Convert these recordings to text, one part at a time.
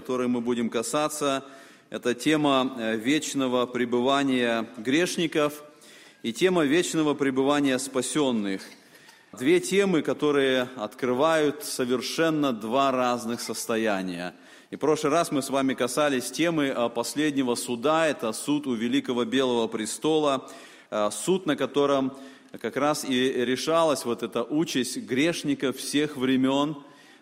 которые мы будем касаться. Это тема э, вечного пребывания грешников и тема вечного пребывания спасенных. Две темы, которые открывают совершенно два разных состояния. И в прошлый раз мы с вами касались темы последнего суда, это суд у Великого Белого Престола, э, суд, на котором как раз и решалась вот эта участь грешников всех времен,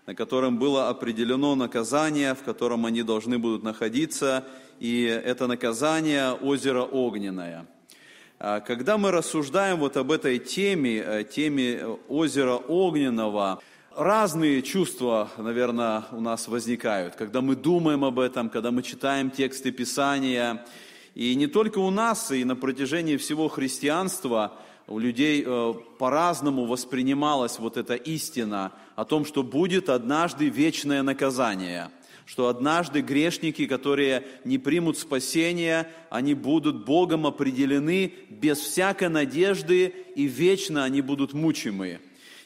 на котором было определено наказание, в котором они должны будут находиться, и это наказание – озеро Огненное. А когда мы рассуждаем вот об этой теме, э, теме озера Огненного, разные чувства, наверное, у нас возникают, когда мы думаем об этом, когда мы читаем тексты Писания. И не только у нас, и на протяжении всего христианства – у людей э, по-разному воспринималась вот эта истина о том, что будет однажды вечное наказание, что однажды грешники, которые не примут спасения, они будут Богом определены без всякой надежды, и вечно они будут мучимы.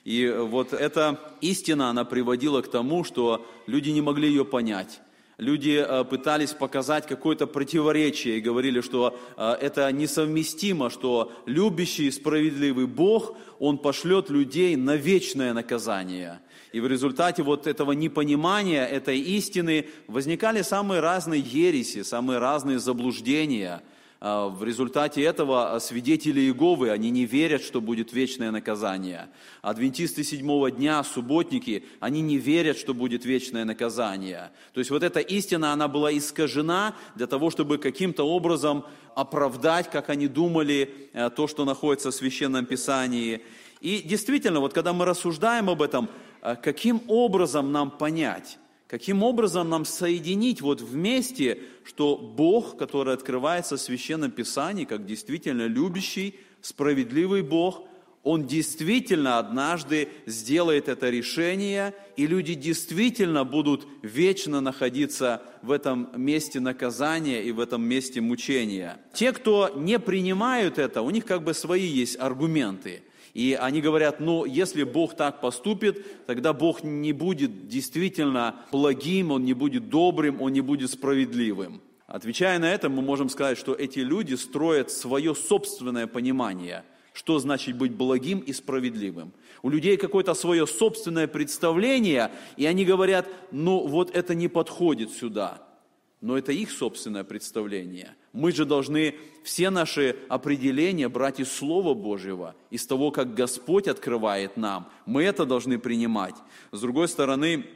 И вот эта истина, она приводила к тому, что люди не могли ее понять люди э, пытались показать какое-то противоречие и говорили, что э, это несовместимо, что любящий и справедливый Бог, Он пошлет людей на вечное наказание. И в результате вот этого непонимания, этой истины возникали самые разные ереси, самые разные заблуждения – в результате этого свидетели Иеговы, они не верят, что будет вечное наказание. Адвентисты седьмого дня, субботники, они не верят, что будет вечное наказание. То есть вот эта истина, она была искажена для того, чтобы каким-то образом оправдать, как они думали, э, то, что находится в Священном Писании. И действительно, вот когда мы рассуждаем об этом, каким образом нам понять, Каким образом нам соединить вот вместе, что Бог, который открывается в Священном Писании, как действительно любящий, справедливый Бог, Он действительно однажды сделает это решение, и люди действительно будут вечно находиться в этом месте наказания и в этом месте мучения. Те, кто не принимают это, у них как бы свои есть аргументы – и они говорят, ну, если Бог так поступит, тогда Бог не будет действительно благим, Он не будет добрым, Он не будет справедливым. Отвечая на это, мы можем сказать, что эти люди строят свое собственное понимание, что значит быть благим и справедливым. У людей какое-то свое собственное представление, и они говорят, ну вот это не подходит сюда но это их собственное представление. Мы же должны все наши определения брать из Слова Божьего, из того, как Господь открывает нам. Мы это должны принимать. С другой стороны,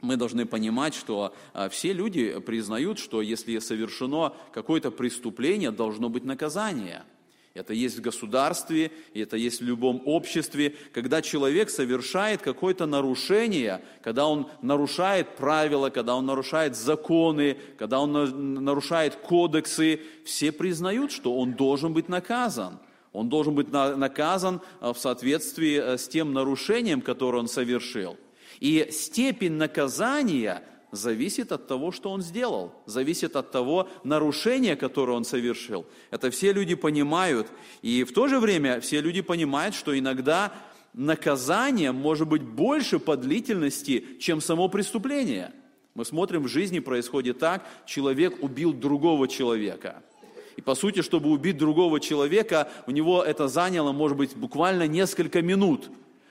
мы должны понимать, что а, все люди признают, что если совершено какое-то преступление, должно быть наказание – это есть в государстве, и это есть в любом обществе, когда человек совершает какое-то нарушение, когда он нарушает правила, когда он нарушает законы, когда он нарушает кодексы, все признают, что он должен быть наказан. Он должен быть наказан э, в соответствии э, с тем нарушением, которое он совершил. И степень наказания зависит от того, что он сделал, зависит от того нарушения, которое он совершил. Это все люди понимают. И в то же время все люди понимают, что иногда наказание может быть больше по длительности, чем само преступление. Мы смотрим, в жизни происходит так, человек убил другого человека. И по сути, чтобы убить другого человека, у него это заняло, может быть, буквально несколько минут.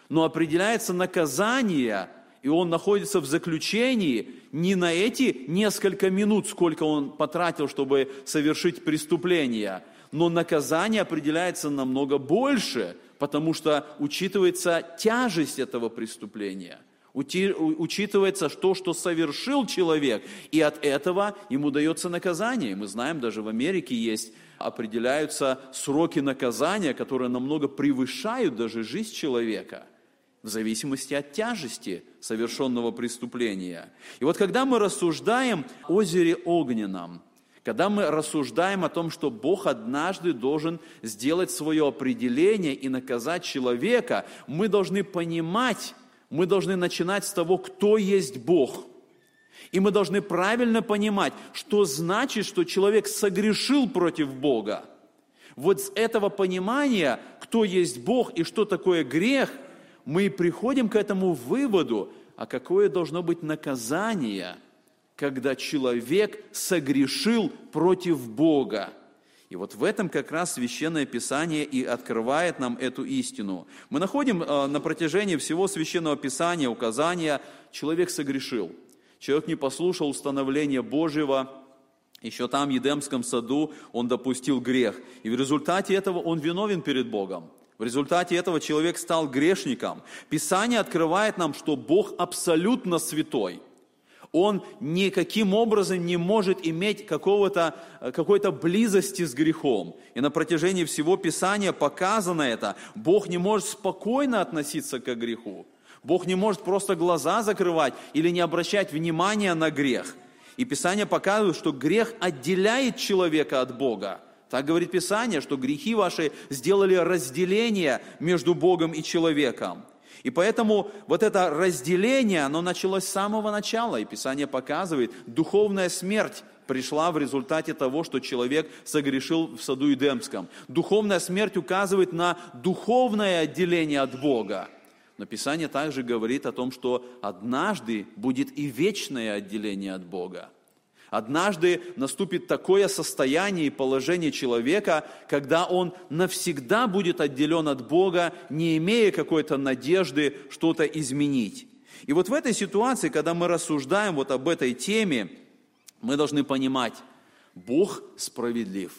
Но определяется наказание – и он находится в заключении не на эти несколько минут, сколько он потратил, чтобы совершить преступление, но наказание определяется намного больше, потому что учитывается тяжесть этого преступления, учитывается то, что совершил человек, и от этого ему дается наказание. Мы знаем, даже в Америке есть определяются сроки наказания, которые намного превышают даже жизнь человека – в зависимости от тяжести совершенного преступления. И вот когда мы рассуждаем о озере Огненном, когда мы рассуждаем о том, что Бог однажды должен сделать свое определение и наказать человека, мы должны понимать, мы должны начинать с того, кто есть Бог. И мы должны правильно понимать, что значит, что человек согрешил против Бога. Вот с этого понимания, кто есть Бог и что такое грех – мы приходим к этому выводу, а какое должно быть наказание когда человек согрешил против Бога. И вот в этом как раз Священное Писание и открывает нам эту истину. Мы находим э, на протяжении всего Священного Писания указания, человек согрешил. Человек не послушал установления Божьего, еще там, в Едемском саду, он допустил грех. И в результате этого он виновен перед Богом. В результате этого человек стал грешником. Писание открывает нам, что Бог абсолютно святой – он никаким образом не может иметь какого-то, э, какой-то близости с грехом. И на протяжении всего Писания показано это. Бог не может спокойно относиться к греху. Бог не может просто глаза закрывать или не обращать внимания на грех. И Писание показывает, что грех отделяет человека от Бога. Так говорит Писание, что грехи ваши сделали разделение между Богом и человеком. И поэтому вот это разделение, оно началось с самого начала, и Писание показывает, духовная смерть пришла в результате того, что человек согрешил в саду Эдемском. Духовная смерть указывает на духовное отделение от Бога. Но Писание также говорит о том, что однажды будет и вечное отделение от Бога. Однажды наступит такое состояние и положение человека, когда он навсегда будет отделен от Бога, не имея какой-то надежды что-то изменить. И вот в этой ситуации, когда мы рассуждаем вот об этой теме, мы должны понимать, Бог справедлив,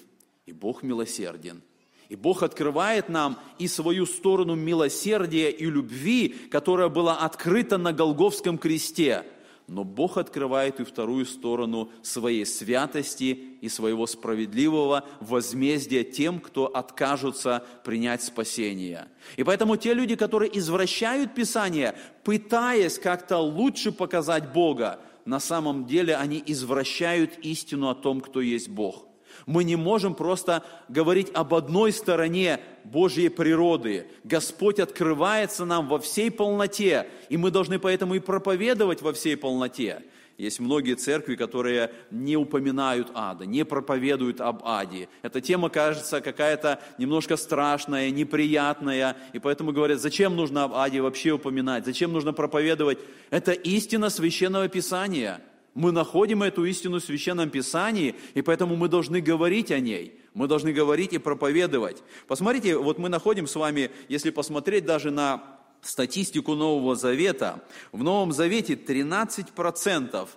и Бог милосерден. И Бог открывает нам и свою сторону милосердия и любви, которая была открыта на Голговском кресте – но Бог открывает и вторую сторону своей святости и своего справедливого возмездия тем, кто откажутся принять спасение. И поэтому те люди, которые извращают Писание, пытаясь как-то лучше показать Бога, на самом деле они извращают истину о том, кто есть Бог – мы не можем просто говорить об одной стороне Божьей природы. Господь открывается нам во всей полноте, и мы должны поэтому и проповедовать во всей полноте. Есть многие церкви, которые не упоминают ада, не проповедуют об аде. Эта тема кажется какая-то немножко страшная, неприятная, и поэтому говорят, зачем нужно об аде вообще упоминать, зачем нужно проповедовать. Это истина священного писания – мы находим эту истину в Священном Писании, и поэтому мы должны говорить о ней. Мы должны говорить и проповедовать. Посмотрите, вот мы находим с вами, если посмотреть даже на статистику Нового Завета, в Новом Завете 13%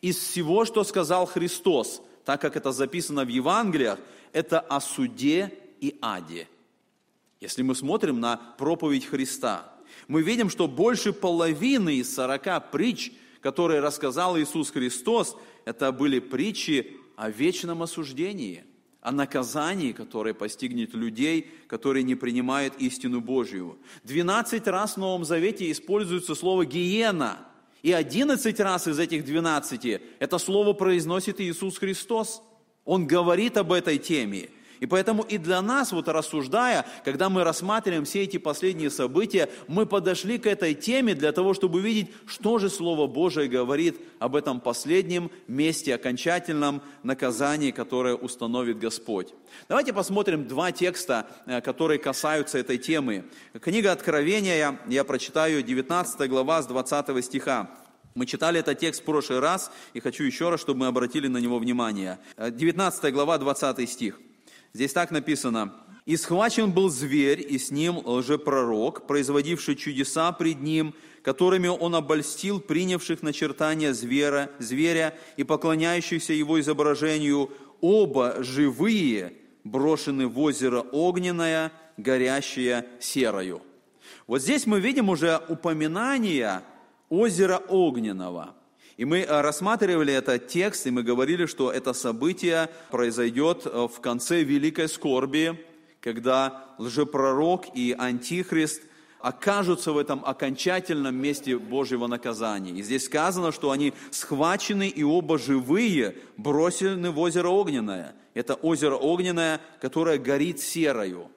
из всего, что сказал Христос, так как это записано в Евангелиях, это о суде и аде. Если мы смотрим на проповедь Христа, мы видим, что больше половины из 40 притч – которые рассказал Иисус Христос, это были притчи о вечном осуждении, о наказании, которое постигнет людей, которые не принимают истину Божью. Двенадцать раз в Новом Завете используется слово «гиена», и одиннадцать раз из этих двенадцати это слово произносит Иисус Христос. Он говорит об этой теме – и поэтому и для нас, вот рассуждая, когда мы рассматриваем все эти последние события, мы подошли к этой теме для того, чтобы увидеть, что же Слово Божие говорит об этом последнем месте, окончательном наказании, которое установит Господь. Давайте посмотрим два текста, э, которые касаются этой темы. Книга Откровения, я прочитаю 19 глава с 20 стиха. Мы читали этот текст в прошлый раз, и хочу еще раз, чтобы мы обратили на него внимание. 19 э, глава, 20 стих. Здесь так написано. «И схвачен был зверь, и с ним лжепророк, производивший чудеса пред ним, которыми он обольстил принявших начертания зверя, зверя и поклоняющихся его изображению, оба живые, брошены в озеро огненное, горящее серою». Вот здесь мы видим уже упоминание озера огненного – и мы э, рассматривали этот текст, и мы говорили, что это событие произойдет э, в конце великой скорби, когда лжепророк и антихрист окажутся в этом окончательном месте Божьего наказания. И здесь сказано, что они схвачены и оба живые, бросены в озеро Огненное. Это озеро Огненное, которое горит серою.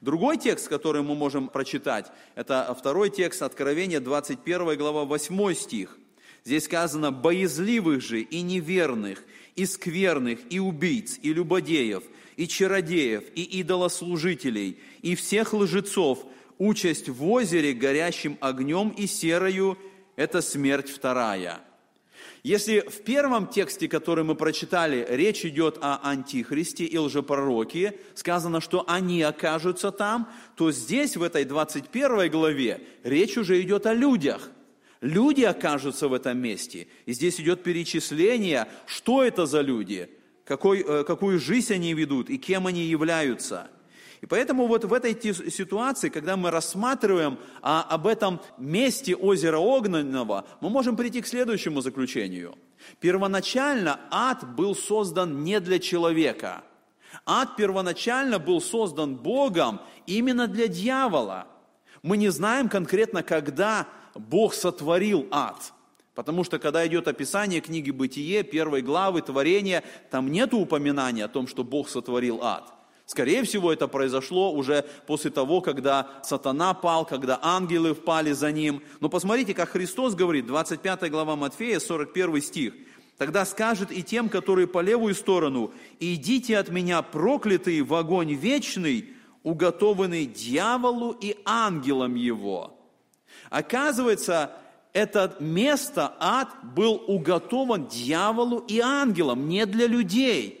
Другой текст, который мы можем прочитать, это второй текст Откровения, 21 глава, 8 стих. Здесь сказано, боязливых же и неверных, и скверных, и убийц, и любодеев, и чародеев, и идолослужителей, и всех лжецов, участь в озере, горящим огнем и серою, это смерть вторая. Если в первом тексте, который мы прочитали, речь идет о антихристе и лжепророке, сказано, что они окажутся там, то здесь, в этой 21 главе, речь уже идет о людях. Люди окажутся в этом месте. И здесь идет перечисление, что это за люди, какой, э, какую жизнь они ведут и кем они являются – и поэтому вот в этой ситуации, когда мы рассматриваем а, об этом месте озера Огненного, мы можем прийти к следующему заключению. Первоначально ад был создан не для человека. Ад первоначально был создан Богом именно для дьявола. Мы не знаем конкретно, когда Бог сотворил ад. Потому что, когда идет описание книги «Бытие», первой главы творения, там нет упоминания о том, что Бог сотворил ад – Скорее всего, это произошло уже после того, когда сатана пал, когда ангелы впали за ним. Но посмотрите, как Христос говорит, 25 глава Матфея, 41 стих. «Тогда скажет и тем, которые по левую сторону, идите от меня, проклятые, в огонь вечный, уготованный дьяволу и ангелам его». Оказывается, это место, ад, был уготован дьяволу и ангелам, не для людей –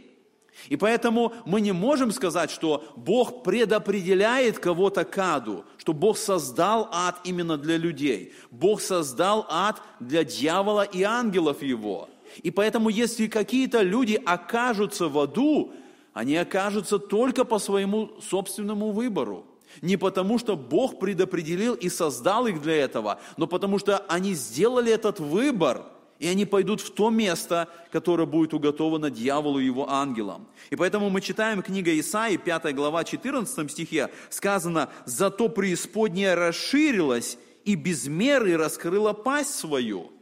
и поэтому мы не можем сказать, что Бог предопределяет кого-то к аду, что Бог создал ад именно для людей. Бог создал ад для дьявола и ангелов его. И поэтому, если какие-то люди окажутся в аду, они окажутся только по своему собственному выбору. Не потому, что Бог предопределил и создал их для этого, но потому что они сделали этот выбор – и они пойдут в то место, которое будет уготовано дьяволу и его ангелам. И поэтому мы читаем книга Исаии, 5 глава, 14 стихе, сказано, «Зато преисподняя расширилась и без меры раскрыла пасть свою».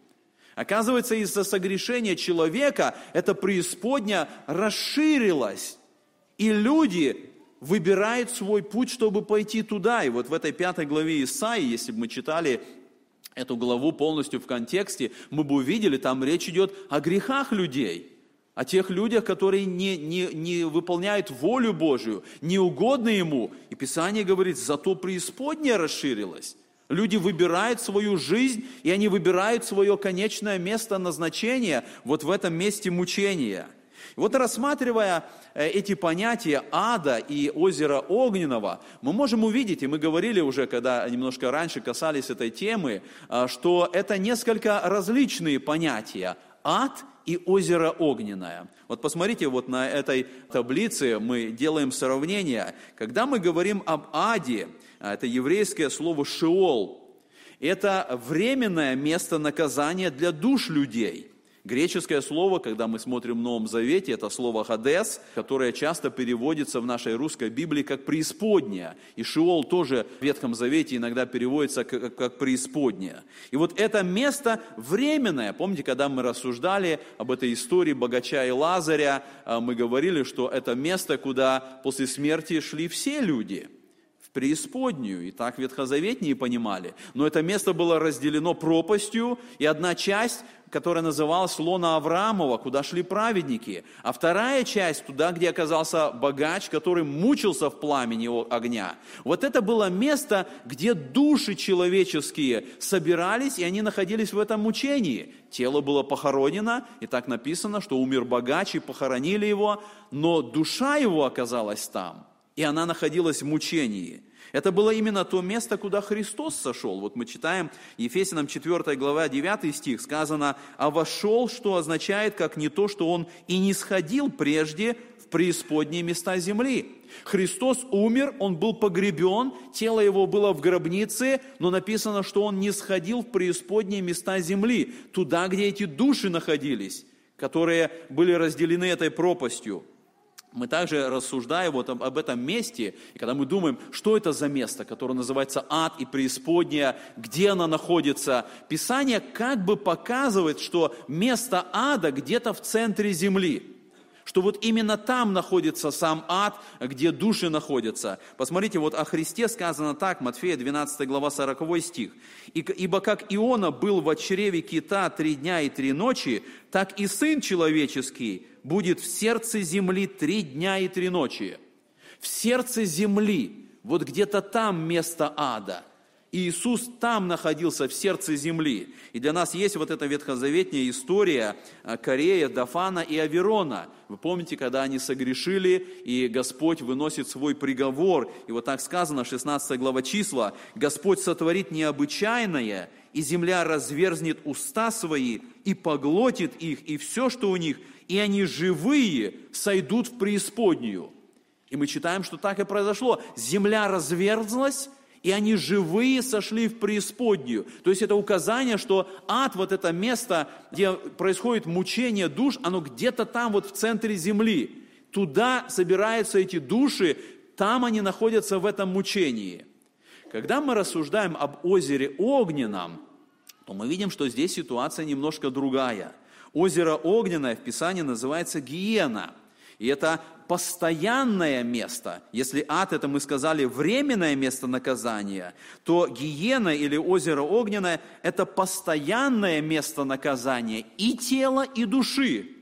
Оказывается, из-за согрешения человека эта преисподня расширилась, и люди выбирают свой путь, чтобы пойти туда. И вот в этой пятой главе Исаии, если бы мы читали эту главу полностью в контексте, мы бы увидели, там речь идет о грехах людей, о тех людях, которые не, не, не выполняют волю Божию, не угодны Ему. И Писание говорит, зато преисподняя расширилась. Люди выбирают свою жизнь, и они выбирают свое конечное место назначения вот в этом месте мучения – вот рассматривая э, эти понятия ада и озера Огненного, мы можем увидеть, и мы говорили уже, когда немножко раньше касались этой темы, э, что это несколько различные понятия. Ад и озеро Огненное. Вот посмотрите, вот на этой таблице мы делаем сравнение. Когда мы говорим об аде, а это еврейское слово «шиол», это временное место наказания для душ людей – Греческое слово, когда мы смотрим в Новом Завете, это слово «хадес», которое часто переводится в нашей русской Библии как «преисподняя». И «шиол» тоже в Ветхом Завете иногда переводится как, как «преисподняя». И вот это место временное. Помните, когда мы рассуждали об этой истории богача и Лазаря, а, мы говорили, что это место, куда после смерти шли все люди – в преисподнюю. И так ветхозаветние понимали. Но это место было разделено пропастью, и одна часть которая называлась Лона Авраамова, куда шли праведники, а вторая часть туда, где оказался богач, который мучился в пламени огня. Вот это было место, где души человеческие собирались, и они находились в этом мучении. Тело было похоронено, и так написано, что умер богач, и похоронили его, но душа его оказалась там, и она находилась в мучении – это было именно то место, куда Христос сошел. Вот мы читаем Ефесянам 4 глава 9 стих, сказано, «А вошел, что означает, как не то, что Он и не сходил прежде в преисподние места земли». Христос умер, Он был погребен, тело Его было в гробнице, но написано, что Он не сходил в преисподние места земли, туда, где эти души находились, которые были разделены этой пропастью мы также рассуждаем вот об, этом месте, и когда мы думаем, что это за место, которое называется ад и преисподняя, где она находится, Писание как бы показывает, что место ада где-то в центре земли что вот именно там находится сам ад, где души находятся. Посмотрите, вот о Христе сказано так, Матфея 12 глава 40 стих. «Ибо как Иона был в чреве кита три дня и три ночи, так и Сын Человеческий будет в сердце земли три дня и три ночи. В сердце земли, вот где-то там место ада. Иисус там находился, в сердце земли. И для нас есть вот эта ветхозаветная история а, Корея, Дафана и Аверона. Вы помните, когда они согрешили, и Господь выносит свой приговор. И вот так сказано, 16 глава числа, «Господь сотворит необычайное, и земля разверзнет уста свои, и поглотит их, и все, что у них, и они живые сойдут в преисподнюю». И мы читаем, что так и произошло. Земля разверзлась, и они живые сошли в преисподнюю. То есть это указание, что ад, вот это место, где происходит мучение душ, оно где-то там вот в центре земли. Туда собираются эти души, там они находятся в этом мучении. Когда мы рассуждаем об озере Огненном, то мы видим, что здесь ситуация немножко другая. Озеро Огненное в Писании называется Гиена. И это постоянное место, если ад, это мы сказали, временное место наказания, то гиена или озеро огненное – это постоянное место наказания и тела, и души.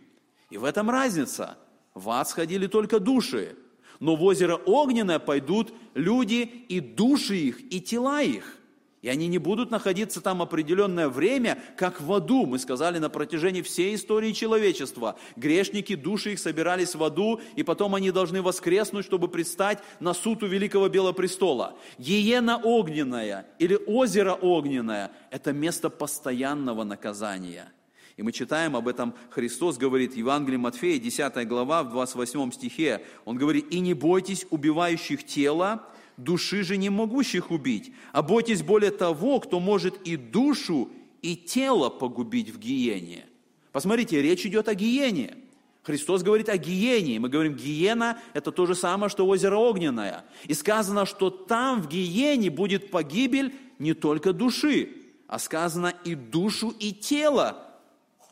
И в этом разница. В ад сходили только души, но в озеро огненное пойдут люди и души их, и тела их – и они не будут находиться там определенное время, как в аду. Мы сказали на протяжении всей истории человечества. Грешники, души их собирались в аду, и потом они должны воскреснуть, чтобы предстать на суд у Великого Белого Престола. Гиена огненная или озеро огненное – это место постоянного наказания. И мы читаем об этом, Христос говорит в Евангелии Матфея, 10 глава, в 28 стихе. Он говорит, «И не бойтесь убивающих тело, души же не могущих убить, а бойтесь более того, кто может и душу, и тело погубить в гиене. Посмотрите, речь идет о гиене. Христос говорит о гиене. Мы говорим, гиена – это то же самое, что озеро огненное. И сказано, что там в гиене будет погибель не только души, а сказано и душу, и тело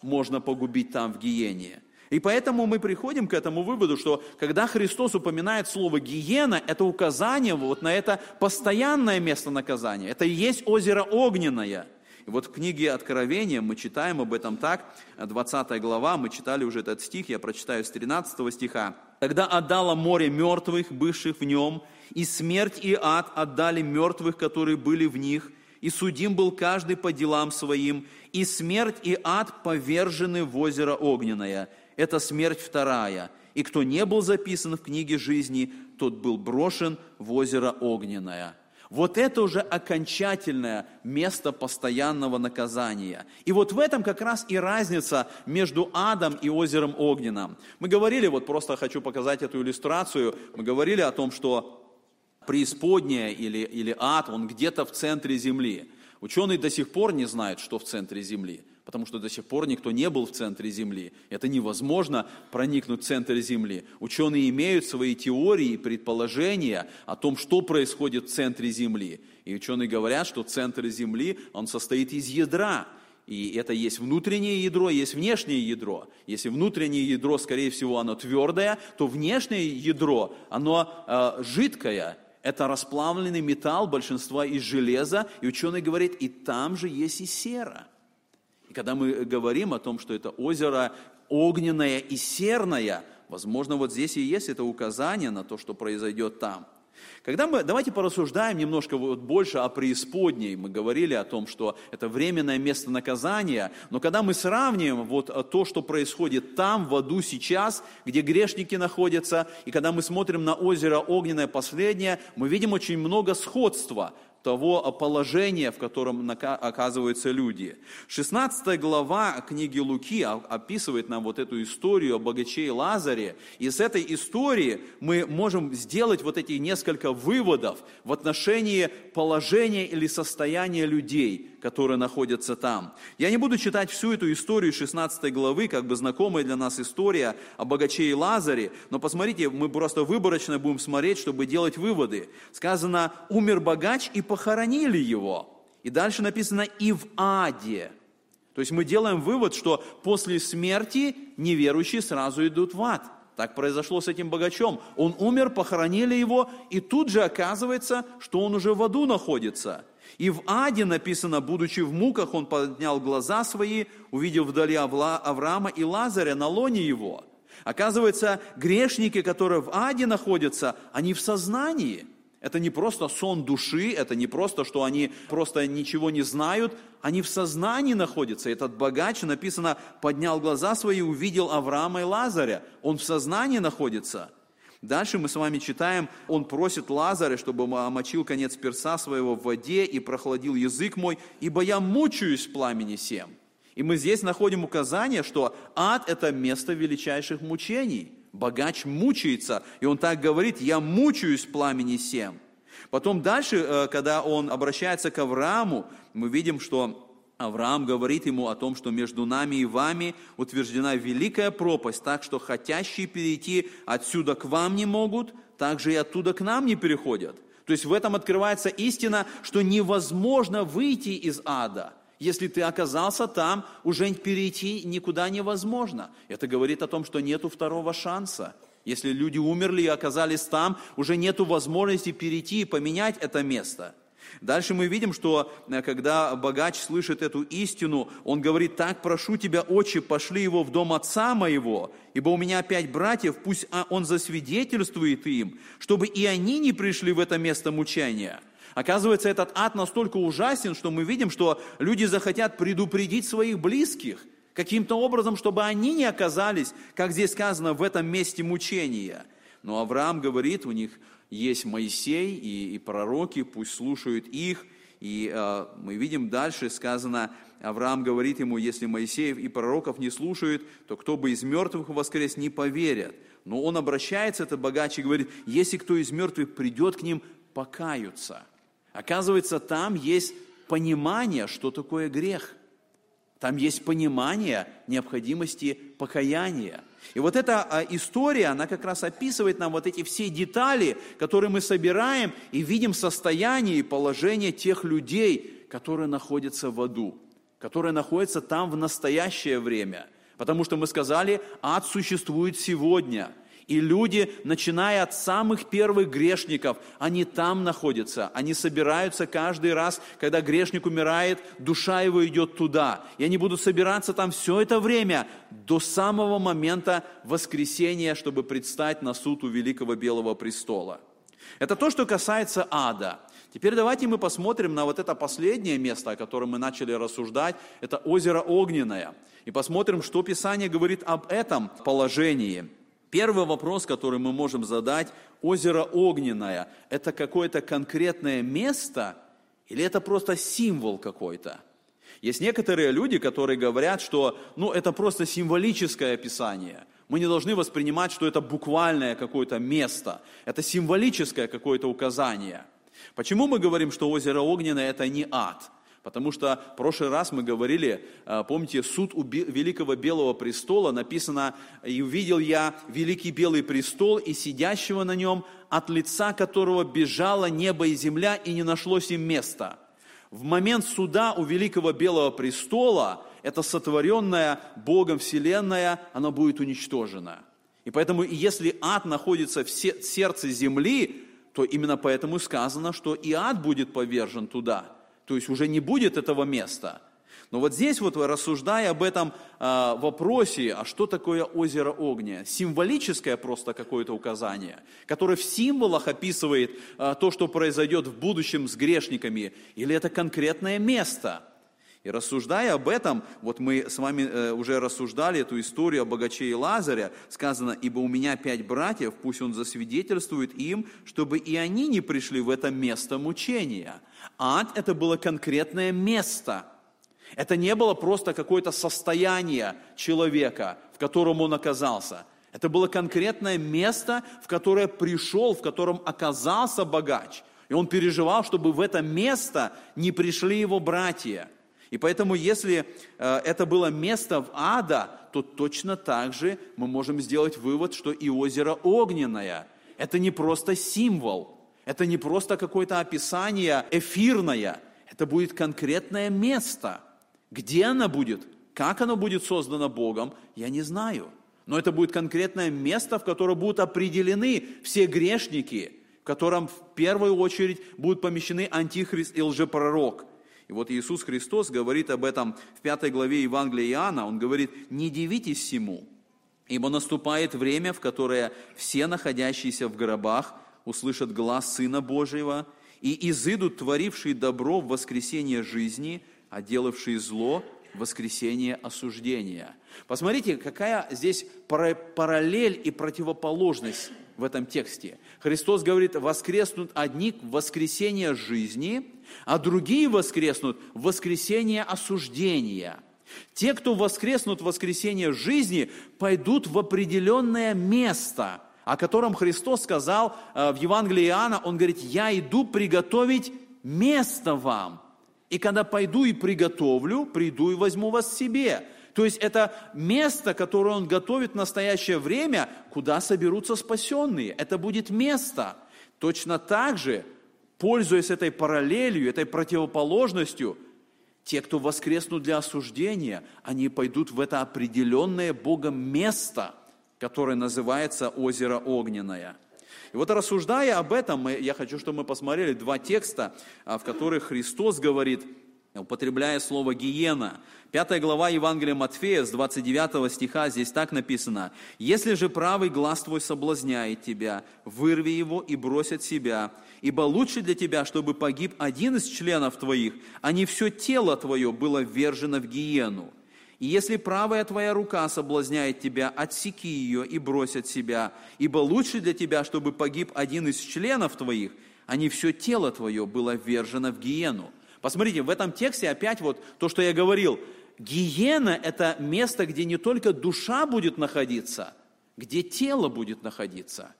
можно погубить там в гиене. И поэтому мы приходим к этому выводу, что когда Христос упоминает слово «гиена», это указание вот на это постоянное место наказания. Это и есть озеро огненное. И вот в книге Откровения мы читаем об этом так, 20 глава, мы читали уже этот стих, я прочитаю с 13 стиха. «Тогда отдало море мертвых, бывших в нем, и смерть и ад отдали мертвых, которые были в них, и судим был каждый по делам своим, и смерть и ад повержены в озеро огненное» это смерть вторая. И кто не был записан в книге жизни, тот был брошен в озеро Огненное. Вот это уже окончательное место постоянного наказания. И вот в этом как раз и разница между адом и озером Огненным. Мы говорили, вот просто хочу показать эту иллюстрацию, мы говорили о том, что преисподняя или, или ад, он где-то в центре земли. Ученые до сих пор не знают, что в центре земли потому что до сих пор никто не был в центре Земли. Это невозможно проникнуть в центр Земли. Ученые имеют свои теории и предположения о том, что происходит в центре Земли. И ученые говорят, что центр Земли, он состоит из ядра. И это есть внутреннее ядро, есть внешнее ядро. Если внутреннее ядро, скорее всего, оно твердое, то внешнее ядро, оно э, жидкое. Это расплавленный металл, большинство из железа. И ученый говорит, и там же есть и сера когда мы говорим о том, что это озеро огненное и серное, возможно, вот здесь и есть это указание на то, что произойдет там. Когда мы, давайте порассуждаем немножко вот больше о преисподней. Мы говорили о том, что это временное место наказания, но когда мы сравниваем вот то, что происходит там, в аду сейчас, где грешники находятся, и когда мы смотрим на озеро Огненное последнее, мы видим очень много сходства того положения, в котором оказываются люди. 16 глава книги Луки описывает нам вот эту историю о богаче и Лазаре. И с этой истории мы можем сделать вот эти несколько выводов в отношении положения или состояния людей, которые находятся там. Я не буду читать всю эту историю 16 главы, как бы знакомая для нас история о богаче и Лазаре, но посмотрите, мы просто выборочно будем смотреть, чтобы делать выводы. Сказано, умер богач и похоронили его. И дальше написано «и в аде». То есть мы делаем вывод, что после смерти неверующие сразу идут в ад. Так произошло с этим богачом. Он умер, похоронили его, и тут же оказывается, что он уже в аду находится. И в аде написано, будучи в муках, он поднял глаза свои, увидел вдали Авраама и Лазаря на лоне его. Оказывается, грешники, которые в аде находятся, они в сознании – Это не просто сон души, это не просто, что они просто ничего не знают, они в сознании находятся. Этот богач, написано, поднял глаза свои, увидел Авраама и Лазаря. Он в сознании находится. Дальше мы с вами читаем, он просит Лазаря, чтобы омочил конец перса своего в воде и прохладил язык мой, ибо я мучаюсь в пламени сем. И мы здесь находим указание, что ад – это место величайших мучений – Богач мучается, и он так говорит, я мучаюсь в пламени сем. Потом дальше, э, когда он обращается к Аврааму, мы видим, что Авраам говорит ему о том, что между нами и вами утверждена великая пропасть, так что хотящие перейти отсюда к вам не могут, так же и оттуда к нам не переходят. То есть в этом открывается истина, что невозможно выйти из ада – если ты оказался там, уже перейти никуда невозможно. Это говорит о том, что нету второго шанса. Если люди умерли и оказались там, уже нету возможности перейти и поменять это место. Дальше мы видим, что э, когда богач слышит эту истину, он говорит, так прошу тебя, отче, пошли его в дом отца моего, ибо у меня пять братьев, пусть а, он засвидетельствует им, чтобы и они не пришли в это место мучения. Оказывается, этот ад настолько ужасен, что мы видим, что люди захотят предупредить своих близких каким-то образом, чтобы они не оказались, как здесь сказано, в этом месте мучения. Но Авраам говорит, у них есть Моисей и, и пророки, пусть слушают их. И э, мы видим дальше сказано, Авраам говорит ему, если Моисеев и пророков не слушают, то кто бы из мертвых воскрес, не поверят. Но он обращается, это богач, и говорит, если кто из мертвых придет к ним, покаются – Оказывается, там есть понимание, что такое грех. Там есть понимание необходимости покаяния. И вот эта а, история, она как раз описывает нам вот эти все детали, которые мы собираем и видим состояние и положение тех людей, которые находятся в аду, которые находятся там в настоящее время. Потому что мы сказали, ад существует сегодня – и люди, начиная от самых первых грешников, они там находятся. Они собираются каждый раз, когда грешник умирает, душа его идет туда. И они будут собираться там все это время, до самого момента воскресения, чтобы предстать на суд у великого белого престола. Это то, что касается ада. Теперь давайте мы посмотрим на вот это последнее место, о котором мы начали рассуждать. Это озеро Огненное. И посмотрим, что Писание говорит об этом положении. Первый вопрос, который мы можем задать, озеро Огненное, это какое-то конкретное место или это просто символ какой-то? Есть некоторые люди, которые говорят, что ну, это просто символическое описание. Мы не должны воспринимать, что это буквальное какое-то место, это символическое какое-то указание. Почему мы говорим, что озеро Огненное – это не ад? Потому что в прошлый раз мы говорили, э, помните, суд у великого белого престола написано, и увидел я великий белый престол и сидящего на нем, от лица которого бежало небо и земля, и не нашлось им места. В момент суда у великого белого престола это сотворенная Богом Вселенная, она будет уничтожена. И поэтому, если ад находится в сердце земли, то именно поэтому сказано, что и ад будет повержен туда – то есть уже не будет этого места. Но вот здесь вот, рассуждая об этом э, вопросе, а что такое озеро огня, символическое просто какое-то указание, которое в символах описывает э, то, что произойдет в будущем с грешниками, или это конкретное место – и рассуждая об этом, вот мы с вами э, уже рассуждали эту историю о богаче и Лазаря, сказано, ибо у меня пять братьев, пусть он засвидетельствует им, чтобы и они не пришли в это место мучения. Ад – это было конкретное место. Это не было просто какое-то состояние человека, в котором он оказался. Это было конкретное место, в которое пришел, в котором оказался богач. И он переживал, чтобы в это место не пришли его братья – и поэтому, если э, это было место в ада, то точно так же мы можем сделать вывод, что и озеро огненное – это не просто символ, это не просто какое-то описание эфирное, это будет конкретное место. Где оно будет, как оно будет создано Богом, я не знаю. Но это будет конкретное место, в которое будут определены все грешники, в котором в первую очередь будут помещены антихрист и лжепророк – и вот Иисус Христос говорит об этом в пятой главе Евангелия Иоанна. Он говорит, не дивитесь всему, ибо наступает время, в которое все находящиеся в гробах услышат глаз Сына Божьего, и изыдут творившие добро в воскресение жизни, а делавшие зло в воскресение осуждения. Посмотрите, какая здесь параллель и противоположность в этом тексте. Христос говорит, воскреснут одни в воскресение жизни, а другие воскреснут в воскресение осуждения. Те, кто воскреснут в воскресение жизни, пойдут в определенное место, о котором Христос сказал э, в Евангелии Иоанна. Он говорит, я иду приготовить место вам. И когда пойду и приготовлю, приду и возьму вас себе. То есть это место, которое Он готовит в настоящее время, куда соберутся спасенные. Это будет место. Точно так же, пользуясь этой параллелью, этой противоположностью, те, кто воскреснут для осуждения, они пойдут в это определенное Богом место, которое называется озеро Огненное. И вот рассуждая об этом, я хочу, чтобы мы посмотрели два текста, а, в которых Христос говорит – употребляя слово «гиена». Пятая глава Евангелия Матфея с 29 стиха здесь так написано. «Если же правый глаз твой соблазняет тебя, вырви его и брось от себя, ибо лучше для тебя, чтобы погиб один из членов твоих, а не все тело твое было ввержено в гиену. И если правая твоя рука соблазняет тебя, отсеки ее и брось от себя, ибо лучше для тебя, чтобы погиб один из членов твоих, а не все тело твое было ввержено в гиену». Посмотрите, в этом тексте опять вот то, что я говорил. Гиена – это место, где не только душа будет находиться, где тело будет находиться.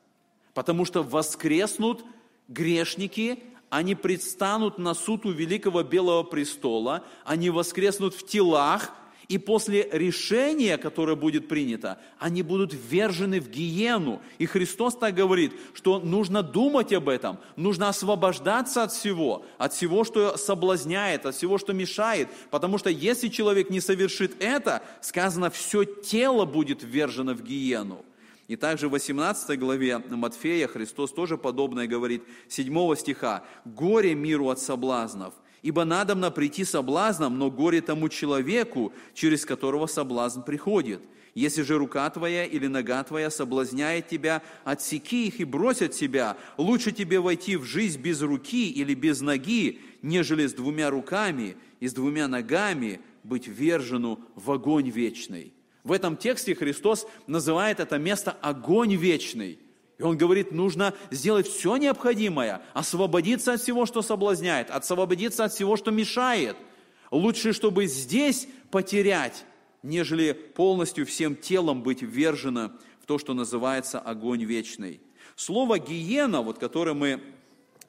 Потому что воскреснут грешники, они предстанут на суд у великого белого престола, они воскреснут в телах – и после решения, которое будет принято, они будут ввержены в гиену. И Христос так говорит, что нужно думать об этом, нужно освобождаться от всего, от всего, что соблазняет, от всего, что мешает. Потому что если человек не совершит это, сказано, все тело будет ввержено в гиену. И также в 18 главе Матфея Христос тоже подобное говорит, 7 стиха. «Горе миру от соблазнов, Ибо надобно прийти соблазном, но горе тому человеку, через которого соблазн приходит. Если же рука твоя или нога твоя соблазняет тебя, отсеки их и брось от себя. Лучше тебе войти в жизнь без руки или без ноги, нежели с двумя руками и с двумя ногами быть вержену в огонь вечный. В этом тексте Христос называет это место огонь вечный. И он говорит, нужно сделать все необходимое, освободиться от всего, что соблазняет, освободиться от всего, что мешает. Лучше, чтобы здесь потерять, нежели полностью всем телом быть ввержено в то, что называется огонь вечный. Слово «гиена», вот, которое мы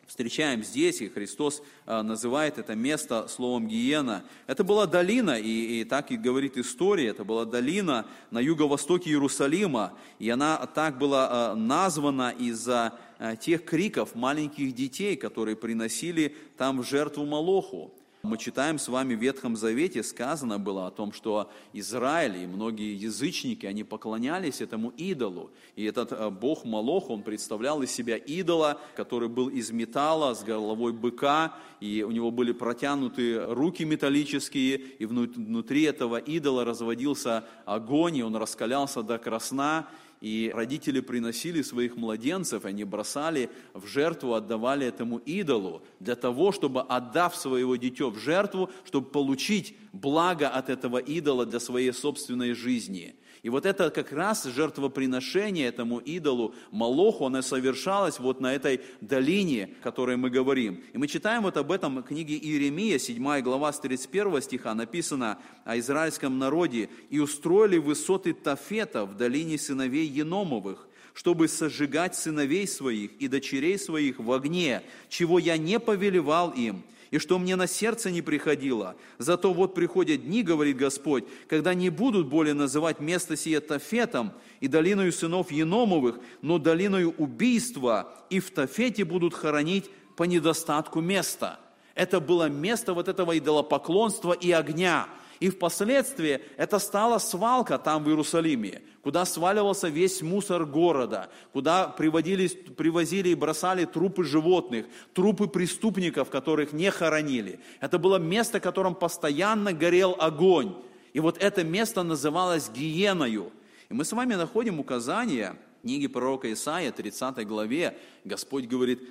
встречаем здесь, и Христос а, называет это место словом Гиена. Это была долина, и, и так и говорит история, это была долина на юго-востоке Иерусалима, и она так была а, названа из-за а, тех криков маленьких детей, которые приносили там жертву Молоху. Мы читаем с вами в Ветхом Завете, сказано было о том, что Израиль и многие язычники, они поклонялись этому идолу. И этот э, бог Молох, он представлял из себя идола, который был из металла, с головой быка, и у него были протянуты руки металлические, и внутри этого идола разводился огонь, и он раскалялся до красна, и родители приносили своих младенцев, они бросали в жертву, отдавали этому идолу, для того, чтобы, отдав своего дитё в жертву, чтобы получить благо от этого идола для своей собственной жизни – и вот это как раз жертвоприношение этому идолу Молоху, оно совершалось вот на этой долине, о которой мы говорим. И мы читаем вот об этом в книге Иеремия, 7 глава с 31 стиха, написано о израильском народе. «И устроили высоты Тафета в долине сыновей Еномовых, чтобы сожигать сыновей своих и дочерей своих в огне, чего я не повелевал им, и что мне на сердце не приходило. Зато вот приходят дни, говорит Господь, когда не будут более называть место сие Тафетом и долиною сынов Еномовых, но долиною убийства, и в Тафете будут хоронить по недостатку места. Это было место вот этого идолопоклонства и огня – и впоследствии это стала свалка там в Иерусалиме, куда сваливался весь мусор города, куда приводились, привозили и бросали трупы животных, трупы преступников, которых не хоронили. Это было место, в котором постоянно горел огонь. И вот это место называлось Гиеною. И мы с вами находим указание книге пророка Исаия, 30 главе, Господь говорит,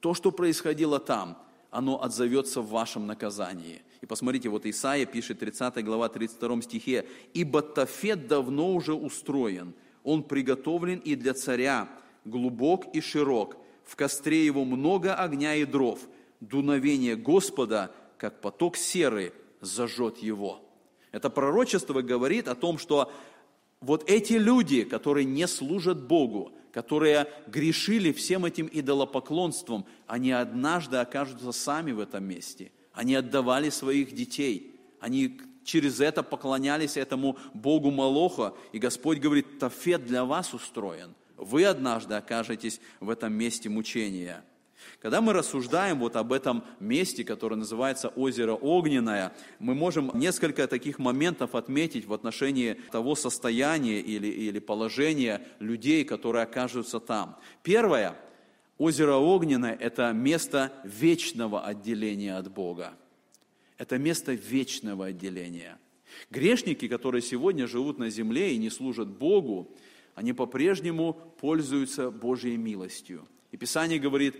то, что происходило там, оно отзовется в вашем наказании. И посмотрите, вот Исаия пишет, 30 глава, 32 стихе, «Ибо Тафет давно уже устроен, он приготовлен и для царя, глубок и широк, в костре его много огня и дров, дуновение Господа, как поток серы, зажжет его». Это пророчество говорит о том, что вот эти люди, которые не служат Богу, которые грешили всем этим идолопоклонством, они однажды окажутся сами в этом месте. Они отдавали своих детей. Они через это поклонялись этому Богу Молоха. И Господь говорит, Тафет для вас устроен. Вы однажды окажетесь в этом месте мучения. Когда мы рассуждаем вот об этом месте, которое называется озеро Огненное, мы можем несколько таких моментов отметить в отношении того состояния или, или положения людей, которые окажутся там. Первое, озеро Огненное – это место вечного отделения от Бога. Это место вечного отделения. Грешники, которые сегодня живут на земле и не служат Богу, они по-прежнему пользуются Божьей милостью. И Писание говорит,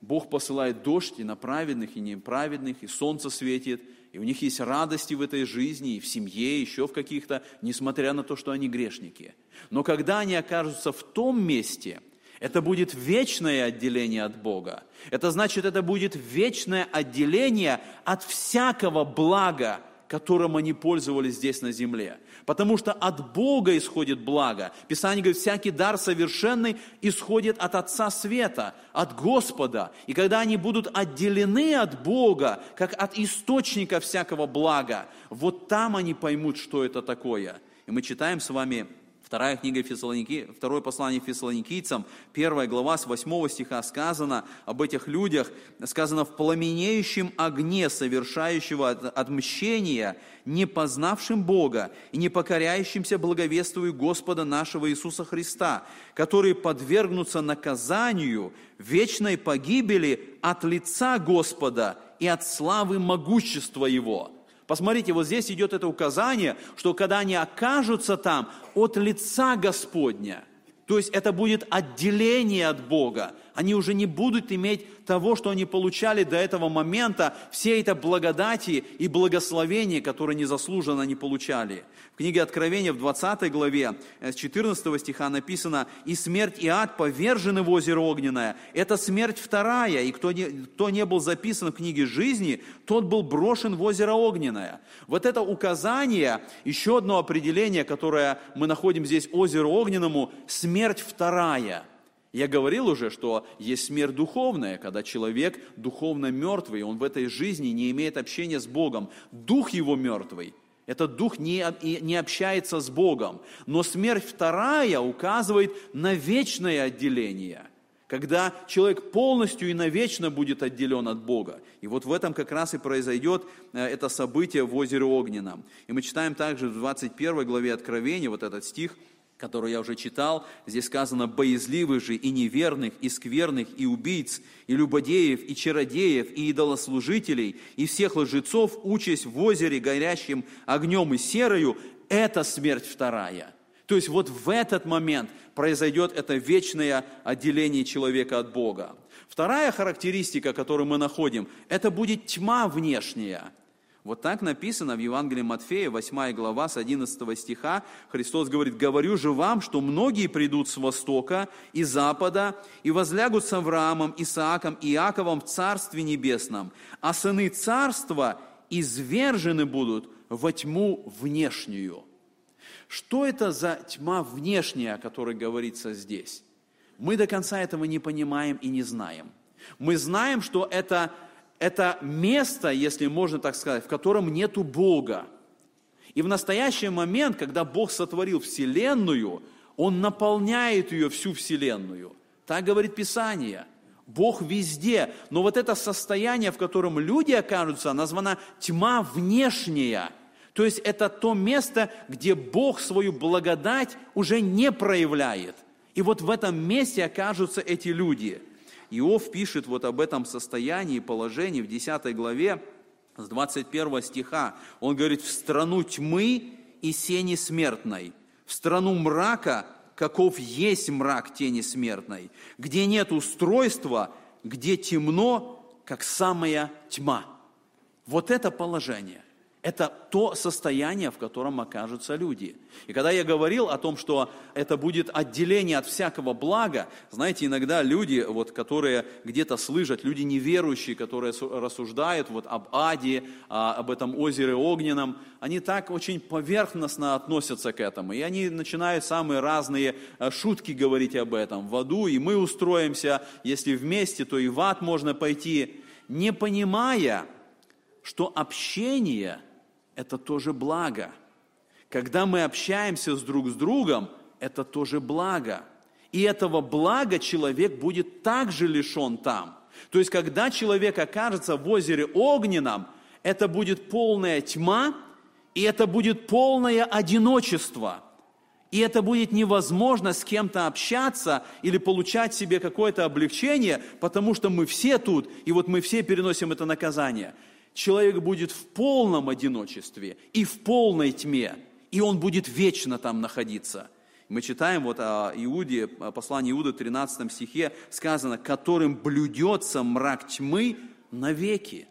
Бог посылает дождь и на праведных, и неправедных, и солнце светит, и у них есть радости в этой жизни, и в семье, и еще в каких-то, несмотря на то, что они грешники. Но когда они окажутся в том месте, это будет вечное отделение от Бога. Это значит, это будет вечное отделение от всякого блага, которым они пользовались здесь на земле. Потому что от Бога исходит благо. Писание говорит, всякий дар совершенный исходит от Отца Света, от Господа. И когда они будут отделены от Бога, как от источника всякого блага, вот там они поймут, что это такое. И мы читаем с вами Вторая книга Фессалоники, второе послание Фессалоникийцам, первая глава с восьмого стиха сказано об этих людях, сказано в пламенеющем огне совершающего отмщения, не познавшим Бога и не покоряющимся благовествию Господа нашего Иисуса Христа, которые подвергнутся наказанию, вечной погибели от лица Господа и от славы могущества Его. Посмотрите, вот здесь идет это указание, что когда они окажутся там от лица Господня, то есть это будет отделение от Бога, они уже не будут иметь того, что они получали до этого момента, все это благодати и благословения, которые незаслуженно не получали. В книге Откровения в 20 главе э, с 14 стиха написано «И смерть и ад повержены в озеро огненное». Это смерть вторая, и кто не, кто не был записан в книге жизни, тот был брошен в озеро огненное. Вот это указание, еще одно определение, которое мы находим здесь озеро огненному, смерть вторая – я говорил уже, что есть смерть духовная, когда человек духовно мертвый, он в этой жизни не имеет общения с Богом. Дух его мертвый. Этот дух не, не общается с Богом. Но смерть вторая указывает на вечное отделение, когда человек полностью и навечно будет отделен от Бога. И вот в этом как раз и произойдет э, это событие в озере Огненном. И мы читаем также в 21 главе Откровения, вот этот стих – которую я уже читал, здесь сказано «боязливых же и неверных, и скверных, и убийц, и любодеев, и чародеев, и идолослужителей, и всех лжецов, участь в озере, горящим огнем и серою, это смерть вторая». То есть вот в этот момент произойдет это вечное отделение человека от Бога. Вторая характеристика, которую мы находим, это будет тьма внешняя – вот так написано в Евангелии Матфея, 8 глава, с 11 стиха. Христос говорит, «Говорю же вам, что многие придут с востока и запада и возлягут с Авраамом, Исааком и Иаковом в Царстве Небесном, а сыны Царства извержены будут во тьму внешнюю». Что это за тьма внешняя, о которой говорится здесь? Мы до конца этого не понимаем и не знаем. Мы знаем, что это это место, если можно так сказать, в котором нету Бога. И в настоящий момент, когда Бог сотворил Вселенную, Он наполняет ее всю Вселенную. Так говорит Писание. Бог везде. Но вот это состояние, в котором люди окажутся, названа тьма внешняя. То есть это то место, где Бог свою благодать уже не проявляет. И вот в этом месте окажутся эти люди – Иов пишет вот об этом состоянии, положении в 10 главе с 21 стиха. Он говорит, в страну тьмы и сени смертной, в страну мрака, каков есть мрак тени смертной, где нет устройства, где темно, как самая тьма. Вот это положение – это то состояние, в котором окажутся люди. И когда я говорил о том, что это будет отделение от всякого блага, знаете, иногда люди, вот, которые где-то слышат, люди неверующие, которые рассуждают вот, об аде, а, об этом озере огненном, они так очень поверхностно относятся к этому. И они начинают самые разные а, шутки говорить об этом. В аду и мы устроимся, если вместе, то и в ад можно пойти, не понимая, что общение – это тоже благо. Когда мы общаемся с друг с другом, это тоже благо. И этого блага человек будет также лишен там. То есть, когда человек окажется в озере огненном, это будет полная тьма, и это будет полное одиночество. И это будет невозможно с кем-то общаться или получать себе какое-то облегчение, потому что мы все тут, и вот мы все переносим это наказание – человек будет в полном одиночестве и в полной тьме, и он будет вечно там находиться. Мы читаем вот о Иуде, о послании Иуды, 13 стихе, сказано, которым блюдется мрак тьмы навеки.